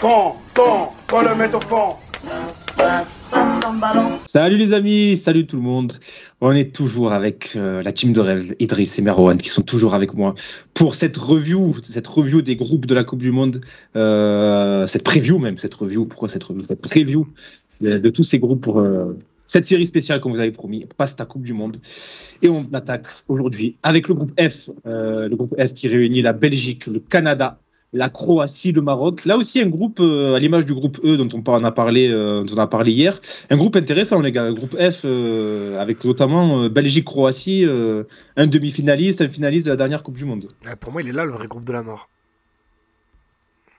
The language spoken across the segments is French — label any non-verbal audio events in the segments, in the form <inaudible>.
Quand, quand, quand le met au fond. Salut les amis, salut tout le monde. On est toujours avec euh, la team de rêve, Idriss et Merwan, qui sont toujours avec moi pour cette review, cette review des groupes de la Coupe du Monde, euh, cette preview même, cette review, pourquoi cette review, cette preview de, tous ces groupes pour euh, cette série spéciale qu'on vous avait promis, passe ta Coupe du Monde. Et on attaque aujourd'hui avec le groupe F, euh, le groupe F qui réunit la Belgique, le Canada, la Croatie, le Maroc. Là aussi, un groupe euh, à l'image du groupe E dont on en a parlé, euh, dont on a parlé hier. Un groupe intéressant, les gars. Un groupe F euh, avec notamment euh, Belgique-Croatie, euh, un demi-finaliste, un finaliste de la dernière Coupe du Monde. Ouais, pour moi, il est là le vrai groupe de la mort.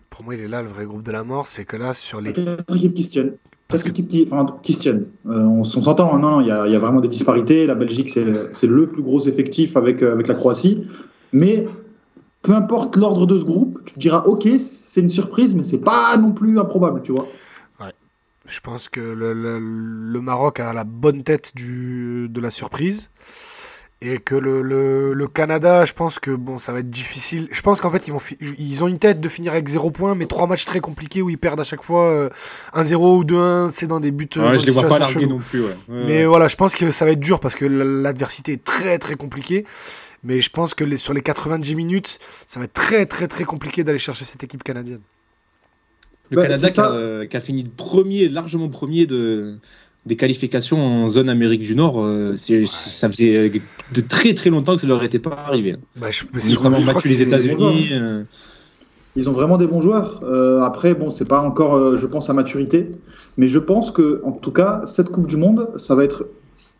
Pour moi, il est là le vrai groupe de la mort. C'est que là, sur les. Quatre équipes qui se tiennent. Parce Presque équipes qui, enfin, qui se tiennent. Euh, on on s'entend, hein, non, non, il y, y a vraiment des disparités. La Belgique, c'est c'est le plus gros effectif avec, euh, avec la Croatie. Mais peu importe l'ordre de ce groupe, tu te diras, ok, c'est une surprise, mais c'est pas non plus improbable, tu vois. Je pense que le, le- le Maroc a la bonne tête du, de la surprise. Et que le, le, le Canada, je pense que bon, ça va être difficile. Je pense qu'en fait, ils, vont ils ont une tête de finir avec 0 points, mais trois matchs très compliqués où ils perdent à chaque fois euh, 1-0 ou 2-1. C'est dans des buts. euh, Ouais, dans je des les vois pas larguer non plus. ouais. Ouais, Mais ouais. voilà, je pense que ça va être dur parce que l'adversité est très très compliquée. Mais je pense que les- sur les 90 minutes, ça va être très très très compliqué d'aller chercher cette équipe canadienne. Le Bah, Canada qui a, euh, qui a fini premier, largement premier de, des qualifications en zone Amérique du Nord. euh, c'est- Ça faisait euh, de très très longtemps que ça leur était pas arrivé. Bah, je, Ils ont vraiment battu les États-Unis. euh, Ils ont vraiment des bons joueurs. Euh, après, bon, c'est pas encore, euh, je pense, à maturité. Mais je pense que, en tout cas, cette Coupe du Monde, ça va être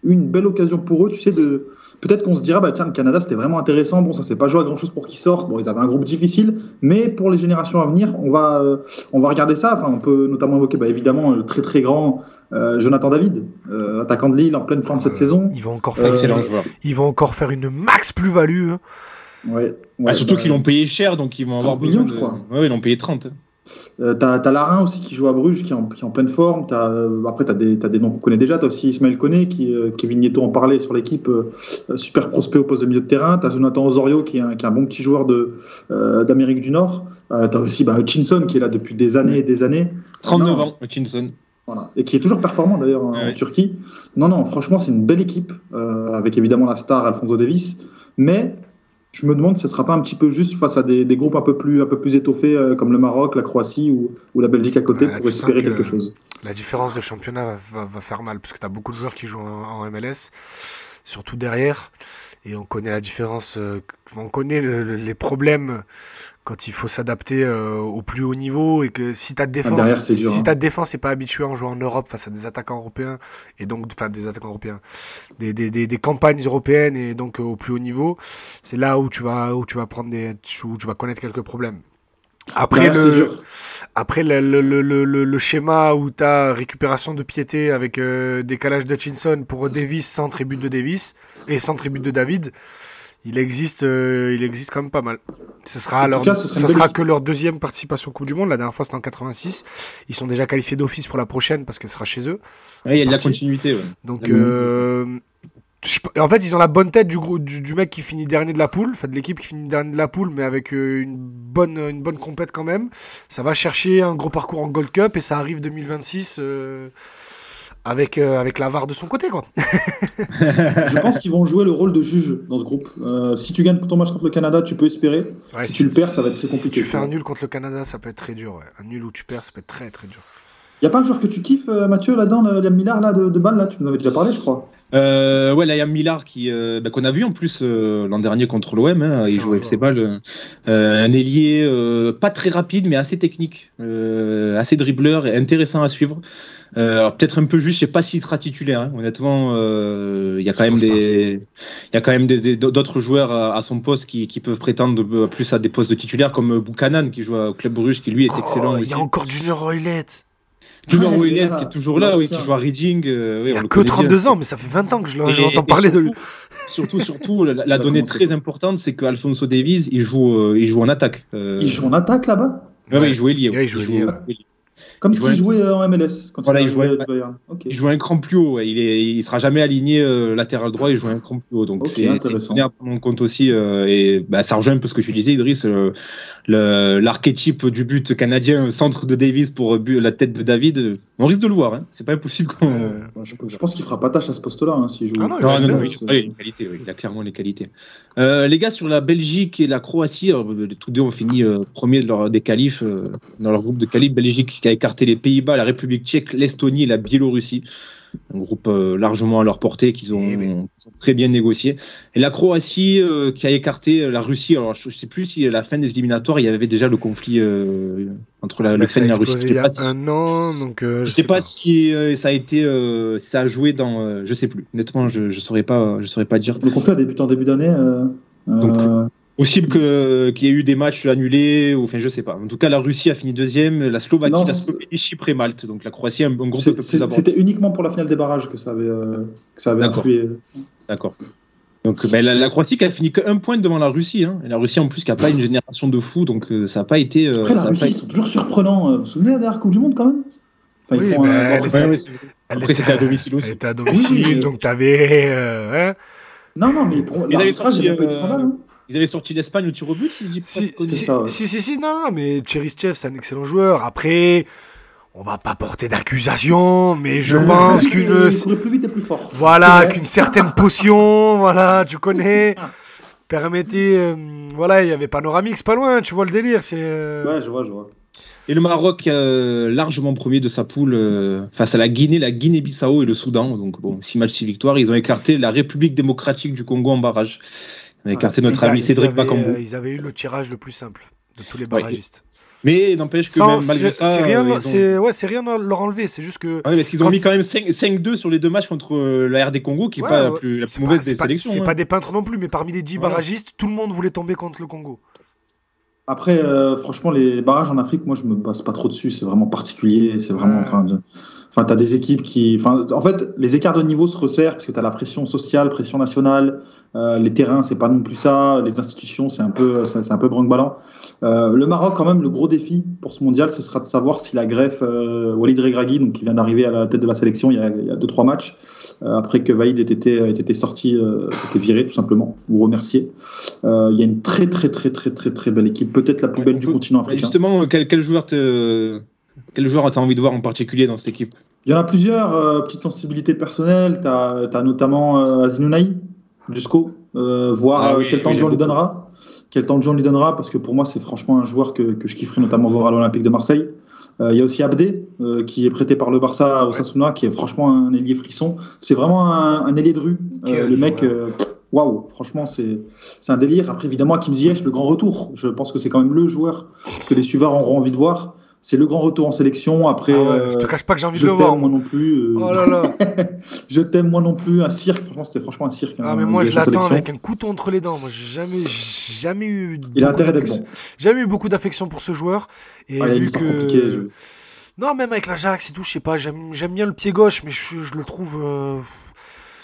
une belle occasion pour eux, tu sais, de. Peut-être qu'on se dira, bah tiens, le Canada, c'était vraiment intéressant. Bon, ça s'est pas joué à grand chose pour qu'ils sortent. Bon, ils avaient un groupe difficile. Mais pour les générations à venir, on va, euh, on va regarder ça. Enfin, on peut notamment évoquer, bah, évidemment, le très très grand euh, Jonathan David, euh, attaquant de Lille en pleine forme cette Euh, saison. Ils vont encore Euh, faire, excellent joueur. ils vont encore faire une max plus-value. hein. Ouais, Ah, surtout bah, qu'ils l'ont payé cher, donc ils vont avoir 30 millions, besoin je de- crois. Ouais, ouais, ils l'ont payé 30. Euh, t'as, Larin aussi qui joue à Bruges, qui est en, qui est en pleine forme. T'as, euh, après, t'as des, t'as des noms qu'on connaît déjà. T'as aussi Ismaël Koné, qui, euh, Kevin Nieto en parlait sur l'équipe, euh, euh, super prospect au poste de milieu de terrain. T'as Jonathan Osorio, qui est un, qui est un bon petit joueur de, d'Amérique du Nord. T'as aussi bah, Hutchinson, qui est là depuis des années et des années. 39 Non. ans, Hutchinson. Voilà. Et qui est toujours performant d'ailleurs en, Ouais. Turquie. Non, non, franchement, c'est une belle équipe, avec évidemment la star Alfonso Davis. Mais je me demande si ce ne sera pas un petit peu juste face à des, des groupes un peu plus, un peu plus étoffés, euh, comme le Maroc, la Croatie ou, ou la Belgique à côté, Ouais, pour espérer que- quelque chose. La différence de championnat va, va- va faire mal parce que tu as beaucoup de joueurs qui jouent en, en MLS, surtout derrière. Et on connaît la différence, euh, on connaît le- le- les problèmes quand il faut s'adapter euh, au plus haut niveau et que si ta défense, derrière, dur, si hein. ta défense n'est pas habituée à en jouer en Europe face à des attaquants européens et donc enfin des attaquants européens, des, des, des, des campagnes européennes et donc euh, au plus haut niveau, c'est là où tu vas où tu vas prendre des où tu vas connaître quelques problèmes. Après Derrière, c'est le, après le, le, le, le, le- le schéma où tu as récupération de piété avec euh, décalage d'Hutchinson pour Davis, centre et but de Davis, et centre et but de David, il existe, euh, il existe quand même pas mal. Ce sera, leur, cas, ce ça sera que leur deuxième participation au Coupe du Monde. La dernière fois, c'était en 86. Ils sont déjà qualifiés d'office pour la prochaine parce qu'elle sera chez eux. Ouais, il y a de la continuité. ouais. Donc, La euh, je- en fait, ils ont la bonne tête du, gros- du, du mec qui finit dernier de la poule, enfin de l'équipe qui finit dernier de la poule, mais avec euh, une bonne, une bonne compète quand même. Ça va chercher un gros parcours en Gold Cup et ça arrive 2026 euh, avec, euh, avec la VAR de son côté, quoi. <laughs> Je pense qu'ils vont jouer le rôle de juge dans ce groupe. Euh, si tu gagnes ton match contre le Canada, tu peux espérer. Ouais, Si tu le perds, ça va être très Si compliqué, tu fais un nul contre le Canada, ça peut être très dur. ouais. Un nul où tu perds, ça peut être très très dur. Il n'y a pas un joueur que tu kiffes, euh, Mathieu, là-dedans, le- Liam Millard là, de, de balle là? Tu nous avais déjà parlé, je crois. Euh, ouais, là, il y a Millard qui, euh, bah, qu'on a vu en plus euh, l'an dernier contre l'OM. Hein, il jouait avec ses balles. Euh, un ailier euh, pas très rapide, mais assez technique, euh, assez dribbleur et intéressant à suivre. Euh, alors, peut-être un peu juste, je sais pas s'il sera titulaire. hein. Honnêtement, euh, il y a quand même des, il y a quand même des- des- d'autres joueurs à, à son poste qui, qui peuvent prétendre euh, plus à des postes de titulaire, comme Buchanan qui joue au club Bruges, qui lui est excellent Oh, il aussi. y a encore Junior Roylet. Junior Ouais, Ouellet, voilà. qui est toujours là, oui, qui joue à Reading. euh, oui, Il a que connaît bien. 32 ans, mais ça fait 20 ans que je l'entends parler de lui. surtout, surtout, <laughs> la, donnée très importante, c'est qu'Alfonso Davies, il joue, euh, il joue en attaque. Euh, Il joue en attaque là-bas? Ouais, ouais, Ouais. il joue ailier. Comme Il ce qu'il jouait euh, en MLS quand Voilà, il, jouait- jouait. Il joue un cran plus haut. ouais. Il est, il sera jamais aligné euh, latéral droit. Il joue un cran plus haut. Donc Ok, c'est à prendre en compte aussi. euh, et bah, ça rejoint un peu ce que tu disais, Idriss. euh, le- L'archétype du but canadien, centre de Davis pour euh, but- la tête de David. On risque de le voir. Hein. C'est pas impossible qu'on. Euh, je, je pense qu'il fera pas tâche à ce poste-là hein, s'il joue. Ah non, il Non, non, il, oui, il a clairement les qualités. Euh, les gars, sur la Belgique et la Croatie, alors, tous deux ont fini euh, premiers de leur, des qualifs, euh, dans leur groupe de qualifs. Belgique qui a écarté les Pays-Bas, la République tchèque, l'Estonie et la Biélorussie. Un groupe euh, largement à leur portée qu'ils ont, Eh oui. qu'ils ont très bien négocié. Et la Croatie euh, qui a écarté euh, la Russie. Alors, je ne sais plus si à la fin des éliminatoires, il y avait déjà le conflit euh, entre la, bah, l'Ukraine a et la Russie. Je il y sais a pas si- un an, donc euh, je sais pas, si euh, ça a été, euh, ça a joué dans, euh, je sais plus. Honnêtement, je je saurais pas, je saurais pas dire. Le conflit a débuté en début d'année. euh, Donc, euh, Possible que qu'il y ait eu des matchs annulés, ou enfin je sais pas. En tout cas, la Russie a fini deuxième, la Slovaquie, Non, la Slovénie, Chypre et Malte. Donc la Croatie a un, un groupe peu plus important. C'était uniquement pour la finale des barrages que ça avait, euh, que ça avait D'accord. influé. D'accord. Donc ben, la, la Croatie qui a fini qu'un point devant la Russie. Hein. Et la Russie en plus qui a pas une génération de fous, donc euh, ça a pas été. euh, Après, la ça a Russie, pas ils été- sont toujours surprenants. euh, Vous vous souvenez de la dernière Coupe du Monde quand même? Enfin, ils font mais elle Ouais, Après, était c'était à domicile aussi. était à domicile, mais- donc t'avais. euh, hein. Non, non, mais avaient l'arbitrage, il n'y a pas eu de euh, scandale. Ils avaient sorti l'Espagne au tir au but, si je dis pas Si, si, ça, ouais. si, si, si, non, mais Cherichev, c'est un excellent joueur. Après, on va pas porter d'accusation, mais je pense qu'une. Il courait plus vite et plus fort. Voilà, qu'une certaine potion, voilà, tu connais, permettait. euh, voilà, il y avait Panoramix pas loin, tu vois le délire. C'est. euh, Ouais, je vois, je vois. Et le Maroc, euh, largement premier de sa poule euh, face à la Guinée, la Guinée-Bissau et le Soudan. Donc, bon, 6 matchs, 6 victoires. Ils ont écarté la République démocratique du Congo en barrage. Écarté ils notre ami Cédric Bakambu. euh, Ils avaient eu le tirage le plus simple de tous les barragistes. Mais n'empêche que Sans- même malgré c'est ça. c'est rien, euh, ils ont- c'est ouais, c'est rien à leur enlever. C'est juste que Ouais, parce qu'ils ont mis quand même 5 5-2 sur les deux matchs contre euh, la RD Congo, qui n'est Ouais, pas la plus, la plus c'est mauvaise pas, des c'est pas- sélections. c'est hein. pas des peintres non plus, mais parmi les 10 Voilà. barragistes, tout le monde voulait tomber contre le Congo. Après, euh, franchement, les barrages en Afrique, moi, je me base pas trop dessus. C'est vraiment particulier. C'est vraiment. Ouais. Enfin, enfin, t'as des équipes qui. Enfin, en fait, les écarts de niveau se resserrent parce que t'as la pression sociale, pression nationale. euh, les terrains, c'est pas non plus ça. Les institutions, c'est un peu, c'est un peu branque-ballant. Euh, le Maroc, quand même, le gros défi pour ce mondial, ce sera de savoir si la greffe euh, Walid Regragui, donc qui vient d'arriver à la tête de la sélection il y a, il y a deux trois matchs, après que Vaïd ait été, ait été sorti, ait été viré tout simplement, ou remercié. Il y a une très très très très très très belle équipe, peut-être la plus belle du peut- continent africain. Justement, quel, quel joueur te- quel joueur t'as envie de voir en particulier dans cette équipe? Il y en a plusieurs euh, petites sensibilités personnelles. Tu as, notamment euh, Azinounaï, jusqu'au, euh, voir Ah euh, oui, quel temps de jeu on lui donnera. Quel temps de jeu on lui donnera, parce que pour moi, c'est franchement un joueur que, que je kifferais notamment voir à l'Olympique de Marseille. Euh, Il y a aussi Abdé, euh, qui est prêté par le Barça au Sasuna, qui est franchement un ailier frisson. C'est vraiment un, un ailier de rue. Euh, le mec, waouh, franchement, c'est c'est un délire. Après, évidemment, Hakim Ziyech, le grand retour. Je pense que c'est quand même le joueur que les suiveurs auront envie de voir. C'est le grand retour en sélection. Après, Ah ouais, euh, je te cache pas que j'ai envie de le voir. t'aime moi non plus. euh, Oh là là. <laughs> je t'aime moi non plus. Un cirque, franchement, c'était franchement un cirque. Ah hein, mais moi je l'attends avec un couteau entre les dents. Moi j'ai jamais jamais eu Il a beaucoup intérêt d'être bon. Jamais eu beaucoup d'affection pour ce joueur et Ah, vu que je- non même avec l'Ajax et tout, je sais pas, j'aime bien le pied gauche mais je, je le trouve euh,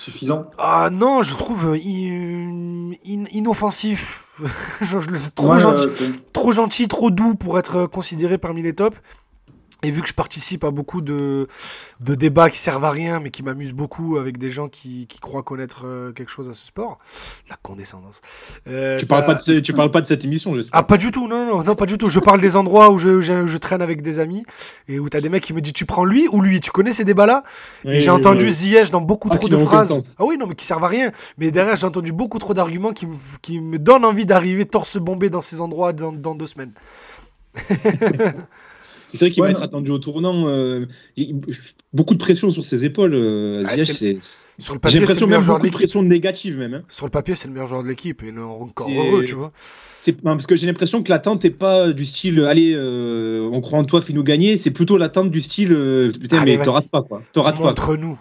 Suffisant. ah non, je trouve euh, in- in- inoffensif. <laughs> Je trop Ouais, gentil, trop gentil, trop doux pour être considéré parmi les tops. Et vu que je participe à beaucoup de, de débats qui servent à rien, mais qui m'amusent beaucoup avec des gens qui, qui croient connaître euh, quelque chose à ce sport, la condescendance. Euh, tu parles, t'as- pas de tu parles pas de cette émission, j'espère. Ah, pas du tout, non, non, non, pas du tout. Je parle des endroits où je, je, je traîne avec des amis et où t'as des mecs qui me disent tu prends lui ou lui? Tu connais ces débats-là? Et j'ai entendu Ziyech dans beaucoup Ah, trop de phrases. Ah oui, non, mais qui servent à rien. Mais derrière, j'ai entendu beaucoup trop d'arguments qui, me- qui me donnent envie d'arriver torse bombé dans ces endroits dans, dans deux semaines. <laughs> C'est vrai qu'il Ouais, va non. être attendu au tournant. euh, beaucoup de pression sur ses épaules. euh, Ah, Ziyech, c'est- c'est- Sur le J'ai papier, c'est l'impression le meilleur même joueur beaucoup de de l'équipe. pression négative même. hein. Sur le papier, c'est le meilleur joueur de l'équipe et encore heureux, tu vois. C'est non, parce que j'ai l'impression que l'attente n'est pas du style allez, euh, on croit en toi, fais-nous gagner. C'est plutôt l'attente du style euh, putain, Allez, mais te rate pas quoi. Te rate pas. Entre nous.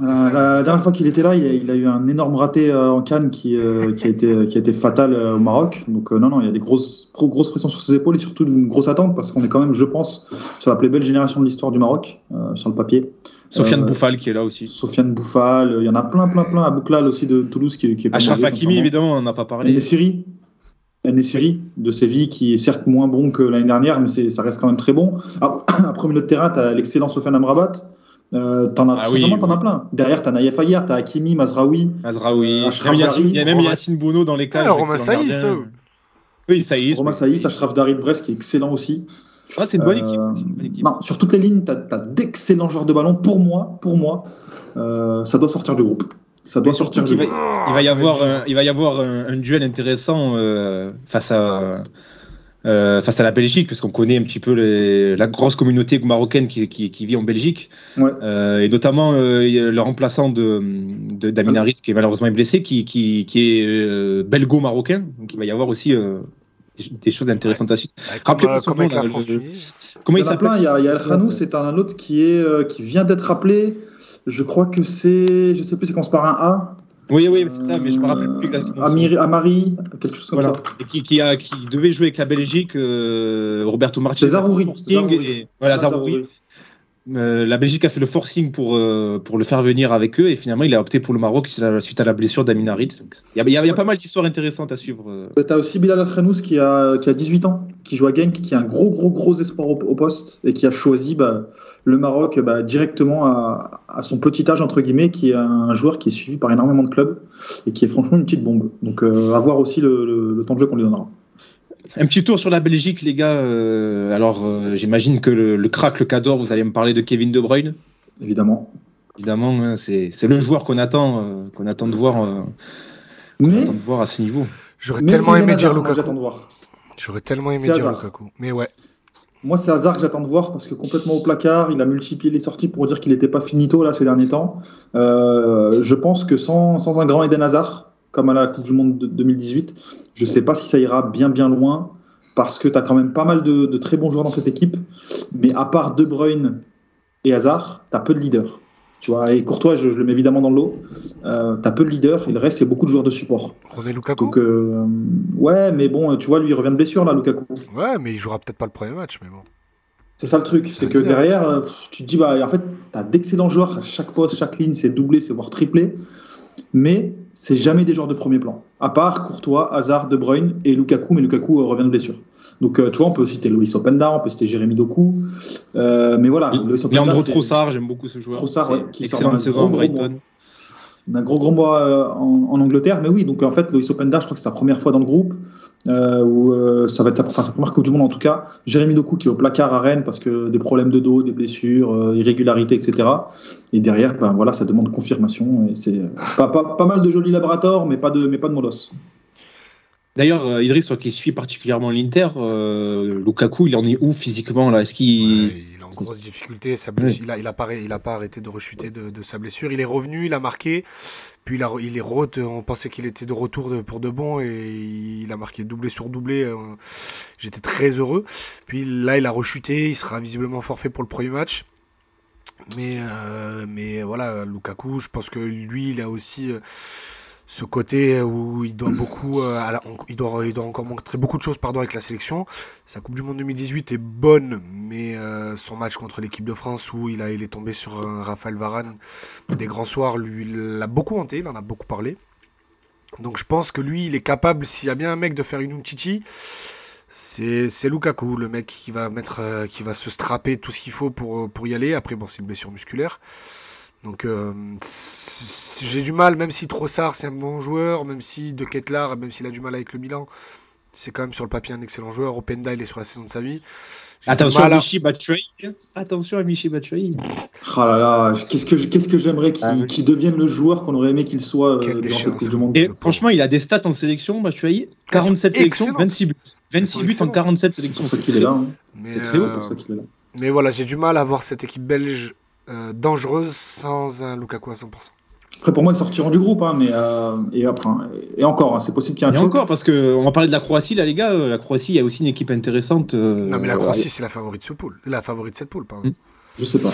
La dernière fois qu'il était là, il a, il a eu un énorme raté euh, en Cannes qui, euh, qui, a été, qui a été fatal euh, au Maroc. Donc euh, non, non, il y a des grosses, pro- grosses pressions sur ses épaules et surtout une grosse attente parce qu'on est quand même, je pense, sur la plus belle génération de l'histoire du Maroc, euh, sur le papier. Sofiane Euh, Bouffal qui est là aussi. Sofiane Bouffal, il y en a plein, plein, plein. À Bouklal aussi de Toulouse qui, qui est pas Achraf Hakimi évidemment, on n'en a pas parlé. Les Syrie. Nesiri de Séville, qui est certes moins bon que l'année dernière, mais ça reste quand même très bon. Ah, <coughs> Après au milieu de terrain, tu as l'excellent Sofiane Amrabat. Euh, t'en as, Ah oui, sincèrement, t'en oui. as plein. Derrière, tu as Naïef Aguiar, tu as Hakimi, Mazraoui. Azraoui. Euh, Il y a même Yacine Bono dans les cas. Ah, Romain Saïs, ça. Oui, Saïs. Romain Saïs, Ashraf Dari de Brest, qui est excellent aussi. Ah, c'est une bonne Euh, équipe. c'est une bonne équipe. Non, sur toutes les lignes, tu as, d'excellents joueurs de ballon. Pour moi, pour moi euh, ça doit sortir du groupe. Ça doit sortir du groupe. Il va y avoir, un, il va y avoir un, un duel intéressant euh, face à euh, face à la Belgique, parce qu'on connaît un petit peu les- la grosse communauté marocaine qui, qui, qui vit en Belgique, Ouais. Euh, et notamment euh, le remplaçant de, de qui est malheureusement blessé, qui, qui, est euh, belgo-marocain. Donc il va y avoir aussi euh, des, choses intéressantes à suivre. Rappelez-moi son nom, France-Tunisie. Comment Il s'appelle. Il y a, y a El Khanou, c'est un autre qui, est, euh, qui vient d'être rappelé. Je crois que c'est. Je sais plus, c'est commence par un A. Oui, oui, c'est ça, mais je me rappelle plus exactement. Amiri, Amari, quelque chose comme Voilà. ça. Et qui, qui, a, qui devait jouer avec la Belgique, euh, Roberto Martinez. C'est Zarouri. Et- voilà, Ah, Zarouri. Euh, la Belgique a fait le forcing pour, euh, pour le faire venir avec eux et finalement il a opté pour le Maroc suite à la, blessure d'Amin Harit. Il y, a- pas mal d'histoires intéressantes à suivre. euh. Tu as aussi Bilal Khanous qui a, qui a 18 ans, qui joue à Genk, qui a un gros, gros, gros espoir au, poste et qui a choisi bah, le Maroc bah, directement à, son petit âge, entre guillemets, qui est un joueur qui est suivi par énormément de clubs et qui est franchement une petite bombe. Donc, à voir aussi le temps de jeu qu'on lui donnera. Un petit tour sur la Belgique, les gars. Euh, alors euh, j'imagine que le, le crack, le cador, vous allez me parler de Kevin De Bruyne. Évidemment. Évidemment, hein, c'est c'est le joueur qu'on attend, euh, qu'on attend de voir, euh, qu'on Mais, attend de voir à ce niveau. J'aurais mais tellement aimé dire Lukaku. de voir. J'aurais tellement aimé C'est dire. Lukaku. Mais ouais. Moi, c'est Hazard que j'attends de voir parce que complètement au placard, il a multiplié les sorties pour dire qu'il n'était pas finito là ces derniers temps. Euh, je pense que sans, sans un grand Eden Hazard, comme à la Coupe du Monde de 2018, je ne sais pas si ça ira bien bien loin parce que tu as quand même pas mal de, de très bons joueurs dans cette équipe. Mais à part De Bruyne et Hazard, tu as peu de leaders. Tu vois, et Courtois, je, je le mets évidemment dans l'eau. Euh, tu as peu de leaders et le reste, c'est beaucoup de joueurs de support. René Lukaku Donc, euh, ouais, mais bon, tu vois, lui, il revient de blessure là, Lukaku. Ouais, mais il jouera peut-être pas le premier match, mais bon. C'est ça le truc, C'est que derrière, euh, tu te dis, bah, en fait, tu as d'excellents joueurs à chaque poste, chaque ligne, c'est doublé, c'est voire triplé, mais c'est jamais des joueurs de premier plan. À part Courtois, Hazard, De Bruyne et Lukaku, mais Lukaku euh, revient de blessure. Donc, euh, tu vois, on peut citer Loïs Openda, on peut citer Jérémy Doku, euh, mais voilà, Leandro Trossard, j'aime beaucoup ce joueur. Trossard, ouais, qui sort d'un saison gros, gros d'un gros gros mois euh, en, en Angleterre, mais oui, donc en fait, Loïs Openda, je crois que c'est sa première fois dans le groupe, euh, où euh, ça va être sa, enfin, sa première Coupe du Monde en tout cas. Jérémy Doku qui est au placard à Rennes parce que des problèmes de dos, des blessures, euh, irrégularités, etc. Et derrière, ben voilà, ça demande confirmation. C'est euh, pas, pas, pas mal de jolis laboratoires, mais pas de, mais pas de molos. D'ailleurs, Idriss, toi qui suis particulièrement l'Inter, euh, Lukaku, il en est où physiquement là? Est-ce qu'il Ouais, grosse difficulté. Sa blessure- il, a, il, a pas, il a pas arrêté de rechuter de, de sa blessure. Il est revenu, il a marqué. Puis il, a, il est re- On pensait qu'il était de retour de- pour de bon et il a marqué doublé sur doublé. euh, J'étais très heureux. Puis là, il a rechuté. Il sera visiblement forfait pour le premier match. Mais, euh, mais voilà, Lukaku, je pense que lui, il a aussi euh, ce côté où il doit <coughs> beaucoup, euh, à la- il, doit, il doit encore montrer beaucoup de choses pardon, avec la sélection. Sa Coupe du Monde 2018 est bonne, mais euh, son match contre l'équipe de France où il, a, il est tombé sur un Raphaël Varane des grands soirs, lui, il l'a beaucoup hanté, il en a beaucoup parlé. Donc je pense que lui, il est capable, s'il y a bien un mec de faire une Umtiti, c'est c'est Lukaku, le mec qui va mettre, euh, qui va se strapper tout ce qu'il faut pour, pour y aller. Après, bon, c'est une blessure musculaire. Donc euh, j'ai du mal, même si Trossard c'est un bon joueur, même si De Ketlar, même s'il a du mal avec le bilan, c'est quand même sur le papier un excellent joueur. Openda, il est sur la saison de sa vie. Attention à à- Michi Batshuayi. Attention à Michi Batshuayi. Oh là là, qu'est-ce que, qu'est-ce que j'aimerais qu'il Ah oui. qu'il devienne le joueur qu'on aurait aimé qu'il soit euh, dans cette. Coupe du Monde. Et franchement, il a des stats en sélection, Batshuayi. 47 sélections, excellentes. 26 buts. 26 buts en excellentes. 47 C'est sélections. pour ça qu'il est là. hein. Mais, C'est très haut euh, pour ça qu'il est là. mais voilà, j'ai du mal à voir cette équipe belge dangereuse sans un Lukaku à 100%. Après, pour moi, ils sortiront du groupe, hein, mais euh, et, enfin, et encore, hein, c'est possible qu'il y ait un Et choc. encore, parce qu'on va parler de la Croatie, là, les gars. euh, La Croatie, il y a aussi une équipe intéressante. euh, non, mais la ouais. Croatie, c'est la favorite de ce pool. La favorite de cette poule, pardon. Mm. Je sais pas.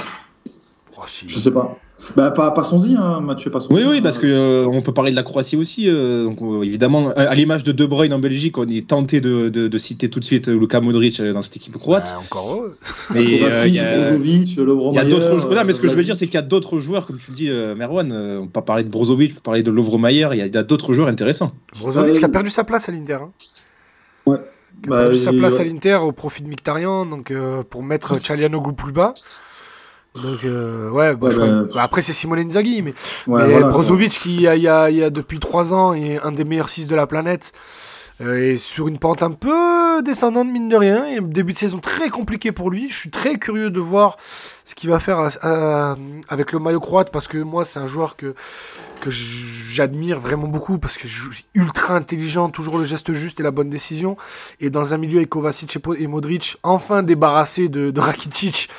Oh, si. Je sais pas. Bah, pas, passons-y, hein, Mathieu, passons-y. Oui, oui, parce que euh, on peut parler de la Croatie aussi. euh, donc, euh, évidemment, à à l'image de De Bruyne en Belgique, on est tenté de, de- de citer tout de suite Luka Modric euh, dans cette équipe croate. Bah, encore <laughs> mais euh, il y a, y a d'autres joueurs. Non, mais ce que je veux dire, c'est qu'il y a d'autres joueurs, comme tu le dis, euh, Merwan. euh, on peut pas parler de Brozovic, on peut parler de Lovro Mayer. Il y a, d'autres joueurs intéressants. Brozovic Euh, qui a perdu sa place à l'Inter. hein. Ouais. Qui a Bah, perdu sa il- place à l'Inter au profit de Mkhitaryan, donc euh, pour mettre Chalianoglu plus bas. Donc euh, ouais, bah, Ouais, je crois- bah, après c'est Simone Inzaghi, mais, Ouais, mais voilà, Brozovic qui il y a, il y a- depuis 3 ans est un des meilleurs 6 de la planète. euh, est sur une pente un peu descendante mine de rien et début de saison très compliqué pour lui je suis très curieux de voir ce qu'il va faire à- à- avec le maillot croate parce que moi c'est un joueur que que j'admire vraiment beaucoup parce que je joue ultra intelligent, toujours le geste juste et la bonne décision. Et dans un milieu avec Kovacic et et Modric, enfin débarrassé de, de Rakitic,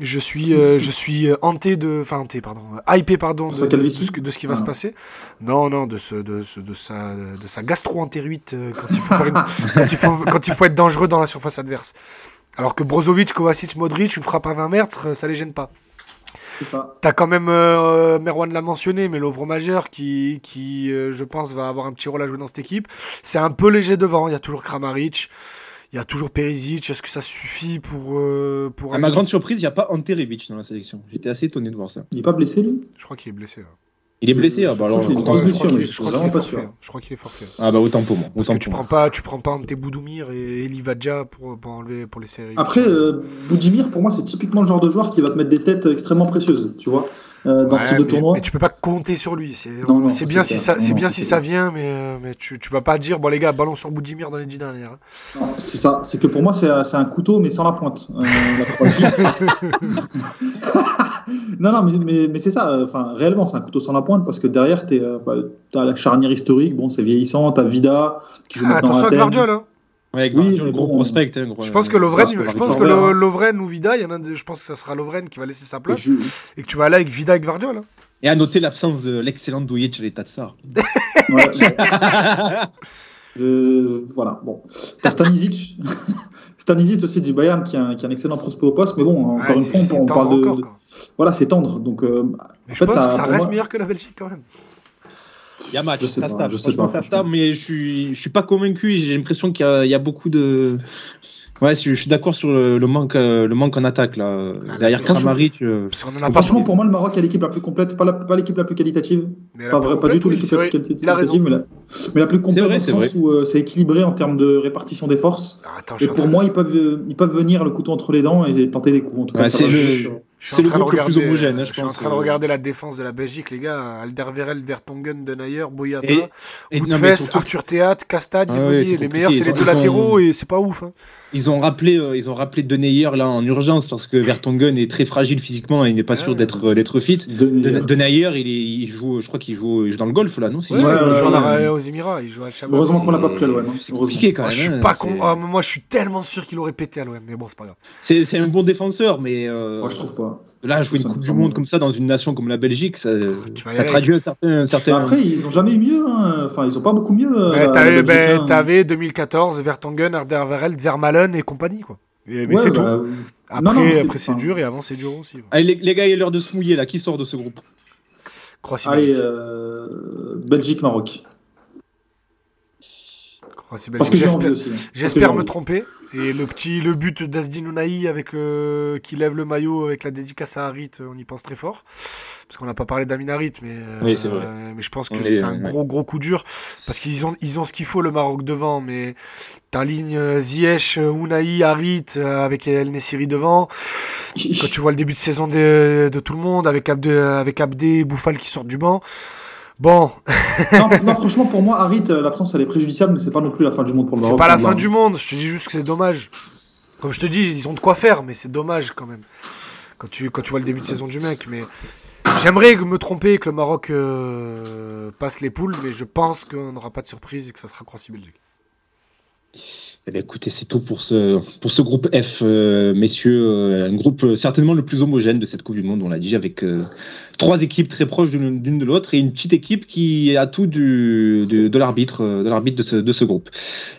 je suis, euh, je suis euh, hanté de, enfin hanté, pardon, euh, hypé pardon de, ce, que- de ce qui va Ah. se passer. Non, non, de ce, de, ce- de sa, de sa gastro-entérite euh, quand il faut faire une- <laughs> quand il faut, quand il faut être dangereux dans la surface adverse. Alors que Brozovic, Kovacic, Modric, une frappe à 20 mètres, ça les gêne pas. T'as quand même, euh, Merwan l'a mentionné, mais l'Ovre Majeur qui, qui je pense, va avoir un petit rôle à jouer dans cette équipe. C'est un peu léger devant. Il y a toujours Kramaric, il y a toujours Perisic. Est-ce que ça suffit pour. euh, pour À ma grande surprise, il n'y a pas Ante Rebic dans la sélection. J'étais assez étonné de voir ça. Il est pas blessé, lui? Je crois qu'il est blessé. là. Il est blessé, Je- ah bah crois alors. Je autant- crois, qu'il est vraiment pas forfait. sûr. Je crois qu'il est forfait. Ah bah autant pour moi. Parce Autant que tu prends moi. pas, tu prends pas Ante Boudoumir et Eli Vadja pour, pour enlever pour les séries. Après, euh, Boudimir, pour moi, c'est typiquement le genre de joueur qui va te mettre des têtes extrêmement précieuses, tu vois, euh, dans Ouais, ce mais, tournoi. mais tu peux pas compter sur lui. C'est bien, si ça, c'est bien si vient, mais, euh, mais tu, tu vas pas dire, bon les gars, ballon sur Boudimir dans les 10 dernières. hein. C'est ça, c'est que pour moi, c'est un couteau, mais sans la pointe. euh, la <laughs> non, non, mais, mais, mais c'est ça, enfin, réellement, c'est un couteau sans la pointe parce que derrière, tu as la charnière historique, bon, c'est vieillissant, tu as Vida qui joue Ah, maintenant attention à. Guardiola. hein. Ouais, Oui, le gros bon, prospect. hein, gros, Je pense euh, que Lovren, ça, je pense que hein. Lovren ou Vida, il y en a je pense que ça sera Lovren qui va laisser sa place Je- et que tu vas aller avec Vida et Guardiola. Et à noter l'absence de l'excellent Douillet chez les Tatsar. <laughs> ouais, je- <laughs> voilà, bon. T'as Stanisic. <laughs> Stanisic aussi du Bayern qui a, un- qui a un excellent prospect au poste, mais bon, encore Ouais, une fois, on, parle de. encore, de- quoi. Voilà, c'est tendre. Donc, euh, Mais en je fait, pense que ça reste moi- meilleur que la Belgique quand même. Il y a match, Je sais ça pas, je sais ça tape, mais je suis, je suis pas convaincu. J'ai l'impression qu'il y, a- il y a beaucoup de. Ouais, je suis d'accord sur le, le manque, euh, le manque en attaque là. Ah, Derrière franchement- Kramaric. euh, Franchement, pour moi, le Maroc a l'équipe la plus complète, pas la- pas l'équipe la plus qualitative, Mais pas, plus vrai, pas du tout Il a raison. mais la, mais la plus complète vrai, dans c'est le sens vrai. où euh, c'est équilibré en termes de répartition des forces. Ah, Attends, Et pour moi, ils peuvent, euh, ils peuvent venir le couteau entre les dents et tenter des coups. En tout cas, c'est le- c'est en le train de groupe le plus regarder, homogène, hein, je Je suis en train de euh. regarder la défense de la Belgique, les gars. Alderweireld, Vertonghen, Denayer, Boyata, surtout- Arthur Théâtre, Castade, Ah Les meilleurs, c'est les deux latéraux et c'est pas ouf. hein. Ils ont rappelé, euh, ils ont rappelé Denayer là en urgence parce que Vertonghen est très fragile physiquement et il n'est pas Ouais. sûr d'être euh, d'être fit. De- De- Denayer, il, est, il joue, je crois qu'il joue, il joue dans le golf là, non Ouais, Ouais, il joue en ouais. Aux Émirats, il joue à Chabab. Heureusement qu'on l'a pas pris à l'OM. C'est compliqué quand Ah, même. je suis hein, pas con. ah, moi, je suis tellement sûr qu'il aurait pété à l'OM, mais bon, c'est pas grave. C'est un bon défenseur, mais euh, Moi, je trouve pas. là, jouer une Coupe du Monde comme ça dans une nation comme la Belgique, ça, aller. traduit un certain, un certain. Après, ils ont jamais eu mieux. hein. Enfin, ils ont pas beaucoup mieux. euh, T'avais ben, hein. t'avais 2014, Vertonghen, Alderweireld, Vermalen et compagnie, quoi. Et- mais Ouais, c'est tout. bah, Après, non, mais c'est- après c'est dur et avant c'est dur aussi. ouais. Allez, les, les gars, il est l'heure de se mouiller là. Qui sort de ce groupe? Croatie, Allez, euh, Belgique-Maroc. Croatie, Parce Belgique. que j'ai J'espère- envie aussi. hein. Parce que j'ai J'espère me tromper. Et le petit le but d'Asdin Ounahi avec euh, qui lève le maillot avec la dédicace à Harit, euh, on y pense très fort. Parce qu'on n'a pas parlé d'Amin Harit, mais, euh, Oui, c'est vrai. mais je pense que c'est un ouais. gros gros coup dur. Parce qu'ils ont, ils ont ce qu'il faut le Maroc devant, mais t'as ligne euh, Ziyech, euh, Ounahi, Harit avec El Nessiri devant. Quand tu vois le début de saison de, de tout le monde avec Abdé, avec Abdé Bouffal qui sortent du banc. Bon, non, non, franchement, pour moi, Harit, euh, l'absence, elle est préjudiciable, mais c'est pas non plus la fin du monde pour le C'est Maroc. pas la fin du monde, je te dis juste que c'est dommage. Comme je te dis, ils ont de quoi faire, mais c'est dommage quand même. Quand tu, quand tu vois le début de saison du mec. Mais j'aimerais me tromper et que le Maroc euh, passe les poules, mais je pense qu'on n'aura pas de surprise et que ça sera Croatie-Belgique. Eh bien, écoutez, c'est tout pour ce, pour ce groupe F, euh, messieurs. Euh, un groupe euh, certainement le plus homogène de cette Coupe du Monde, on l'a dit, avec euh, trois équipes très proches d'une d'une de l'autre et une petite équipe qui a tout du, du- de l'arbitre de, l'arbitre de, ce, de ce groupe.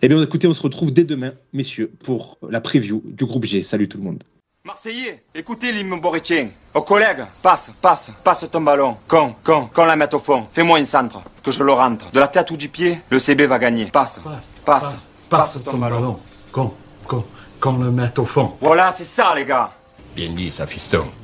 Eh bien, écoutez, on se retrouve dès demain, messieurs, pour la preview du groupe G. Salut tout le monde. Marseillais, écoutez l'hymne boritien. Aux collègues, passe, passe, passe ton ballon. Con, con, con la mette au fond. Fais-moi une centre, que je le rentre. De la tête ou du pied, le CB va gagner. Passe, passe, passe, ton ballon. Qu'on, qu'on, qu'on le mette au fond. Voilà, c'est ça, les gars. Bien dit, ça, fiston.